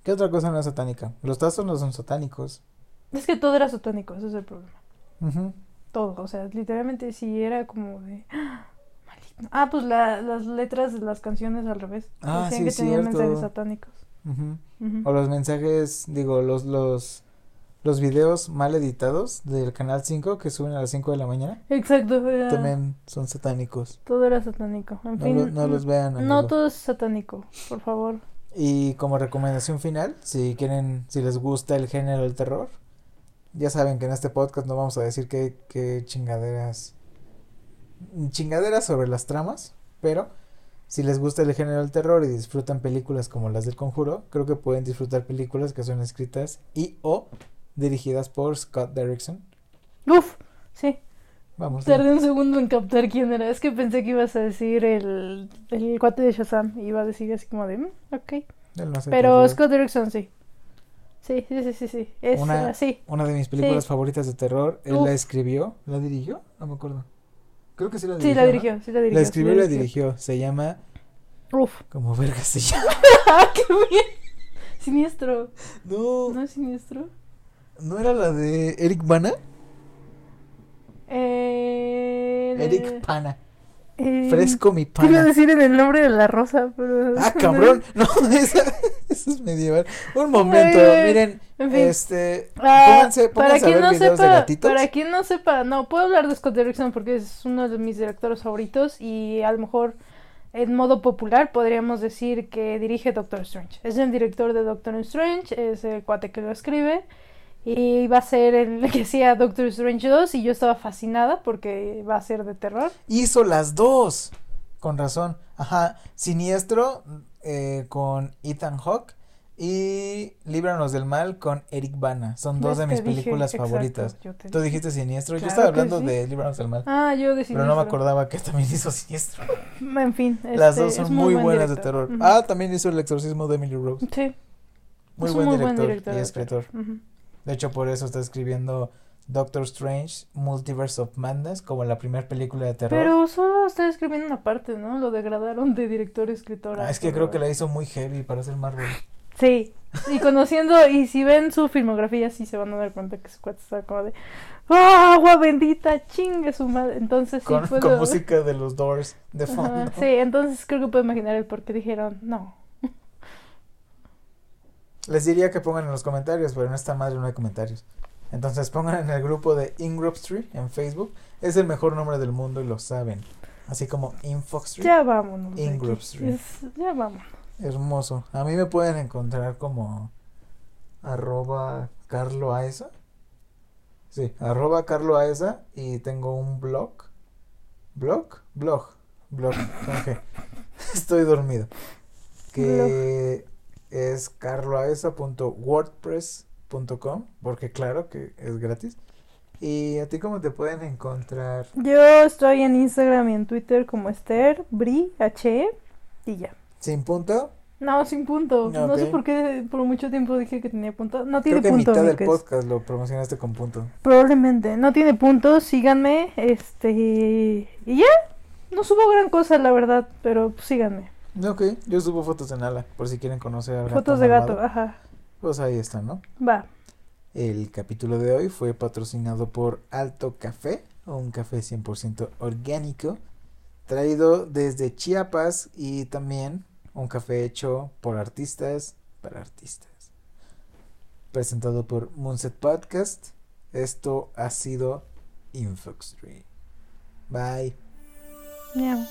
Speaker 2: ¿Qué otra cosa no es satánica? Los tazos no son satánicos.
Speaker 1: Es que todo era satánico, ese es el problema. Todo, o sea, literalmente sí era como de... ¡Ah! Ah, pues la- las letras de las canciones al revés.
Speaker 2: Ah,
Speaker 1: Decían
Speaker 2: sí,
Speaker 1: que tenían
Speaker 2: cierto.
Speaker 1: mensajes satánicos.
Speaker 2: O los mensajes, digo, los, los, los videos mal editados del canal 5 que suben a las 5 de la mañana
Speaker 1: Exacto, era-
Speaker 2: también son satánicos.
Speaker 1: todo era satánico. En
Speaker 2: No,
Speaker 1: fin,
Speaker 2: lo- no los vean,
Speaker 1: No
Speaker 2: amigos.
Speaker 1: todo es satánico, por favor.
Speaker 2: Y como recomendación final, si quieren, si les gusta el género del terror, ya saben que en este podcast no vamos a decir qué, qué chingaderas, chingaderas sobre las tramas, pero si les gusta el género del terror y disfrutan películas como las del conjuro, creo que pueden disfrutar películas que son escritas y o dirigidas por Scott Derrickson.
Speaker 1: Uf, sí.
Speaker 2: Vamos.
Speaker 1: Tardé un segundo en captar quién era. Es que pensé que ibas a decir el, el cuate de Shazam. Iba a decir así como de, "Mm, ok. Pero. Scott Derrickson sí. Sí, sí, sí, sí, sí. Es
Speaker 2: Una- de mis películas
Speaker 1: Sí.
Speaker 2: favoritas de terror, él
Speaker 1: Uf.
Speaker 2: la escribió, ¿la dirigió? No me acuerdo. Creo que sí la
Speaker 1: Sí,
Speaker 2: dirigió.
Speaker 1: sí la dirigió.
Speaker 2: La escribió y la dirigió. Se llama.
Speaker 1: Uf.
Speaker 2: Como verga se llama.
Speaker 1: ¡Ah, qué bien! Siniestro.
Speaker 2: No,
Speaker 1: ¿No es siniestro?
Speaker 2: ¿no era la de Eric Bana?
Speaker 1: Eh...
Speaker 2: Eric Pana.
Speaker 1: Eh,
Speaker 2: Fresco mi pana.
Speaker 1: decir en el nombre de la rosa, pero...
Speaker 2: Ah, cabrón. No, esa, eso es medieval. Un momento, miren.
Speaker 1: en fin.
Speaker 2: Este.
Speaker 1: Ah,
Speaker 2: pónganse,
Speaker 1: para
Speaker 2: pónganse a
Speaker 1: quien
Speaker 2: ver
Speaker 1: no
Speaker 2: videos de
Speaker 1: sepa,
Speaker 2: gatitos.
Speaker 1: para quien no sepa, no puedo hablar de Scott Derrickson porque es uno de mis directores favoritos y a lo mejor en modo popular podríamos decir que dirige Doctor Strange. Es el director de Doctor Strange, es el cuate que lo escribe y va a ser el que hacía Doctor Strange 2 y yo estaba fascinada porque va a ser de terror.
Speaker 2: Hizo las dos. Con razón. Ajá. Siniestro eh, con Ethan Hawke y Líbranos del Mal con Eric Bana. Son dos de mis
Speaker 1: dije,
Speaker 2: películas
Speaker 1: exacto,
Speaker 2: favoritas. Tú dijiste Siniestro. Yo estaba hablando
Speaker 1: sí.
Speaker 2: de Líbranos del Mal.
Speaker 1: Ah, yo decidí.
Speaker 2: pero no me acordaba que también hizo Siniestro.
Speaker 1: En fin.
Speaker 2: Las
Speaker 1: este,
Speaker 2: dos
Speaker 1: es
Speaker 2: son muy
Speaker 1: buen
Speaker 2: buenas de terror. Ah, también hizo El exorcismo de Emily Rose.
Speaker 1: Sí.
Speaker 2: Muy
Speaker 1: es
Speaker 2: buen
Speaker 1: muy
Speaker 2: director,
Speaker 1: buen director
Speaker 2: y
Speaker 1: de
Speaker 2: escritor.
Speaker 1: Ujú.
Speaker 2: De hecho, por eso está escribiendo Doctor Strange, Multiverse of Madness, como la primera película de terror.
Speaker 1: Pero solo está escribiendo una parte, ¿no? Lo degradaron de director a escritor.
Speaker 2: Ah, es que creo que la hizo muy heavy para hacer Marvel.
Speaker 1: Sí. Y conociendo, y si ven su filmografía, sí se van a dar cuenta que su cuate está como de. ¡Ah, agua bendita! ¡Chingue su madre! Entonces sí
Speaker 2: con,
Speaker 1: puedo-
Speaker 2: con música de los Doors de
Speaker 1: Ajá,
Speaker 2: fondo.
Speaker 1: sí, entonces creo que puedo imaginar el por qué dijeron no.
Speaker 2: Les diría que pongan en los comentarios, pero en esta madre no hay comentarios. Entonces pongan en el grupo de Ingrupstream en Facebook. Es el mejor nombre del mundo y lo saben. Así como Infoxtree.
Speaker 1: Ya vámonos. de
Speaker 2: In
Speaker 1: aquí.
Speaker 2: Group Stream.
Speaker 1: Es- ya vámonos.
Speaker 2: Hermoso. A mí me pueden encontrar como arroba Carlo Aesa. Sí, arroba Carlo Aesa y tengo un blog. ¿Blog? Blog. Blog. Estoy dormido. Que es carloaesa.wordpress.com porque claro que es gratis. ¿Y a ti cómo te pueden encontrar?
Speaker 1: Yo estoy en Instagram y en Twitter como Esther, Bri, H, y ya.
Speaker 2: ¿Sin punto?
Speaker 1: No, sin punto. No sé por qué por mucho tiempo dije que tenía punto. No tiene
Speaker 2: Creo que
Speaker 1: punto.
Speaker 2: mitad del podcast lo promocionaste con punto.
Speaker 1: Probablemente. No tiene punto. Síganme. Este. Y ya. No subo gran cosa, la verdad. Pero pues, síganme.
Speaker 2: Ok, yo subo fotos en ala, por si quieren conocer al gato
Speaker 1: Fotos de gato. Ajá.
Speaker 2: Pues ahí está, ¿no?
Speaker 1: Va.
Speaker 2: El capítulo de hoy fue patrocinado por Alto Café, un café 100% orgánico, traído desde Chiapas y también un café hecho por artistas para artistas. Presentado por Moonset Podcast. Esto ha sido Infoxtree. Bye.
Speaker 1: Miau.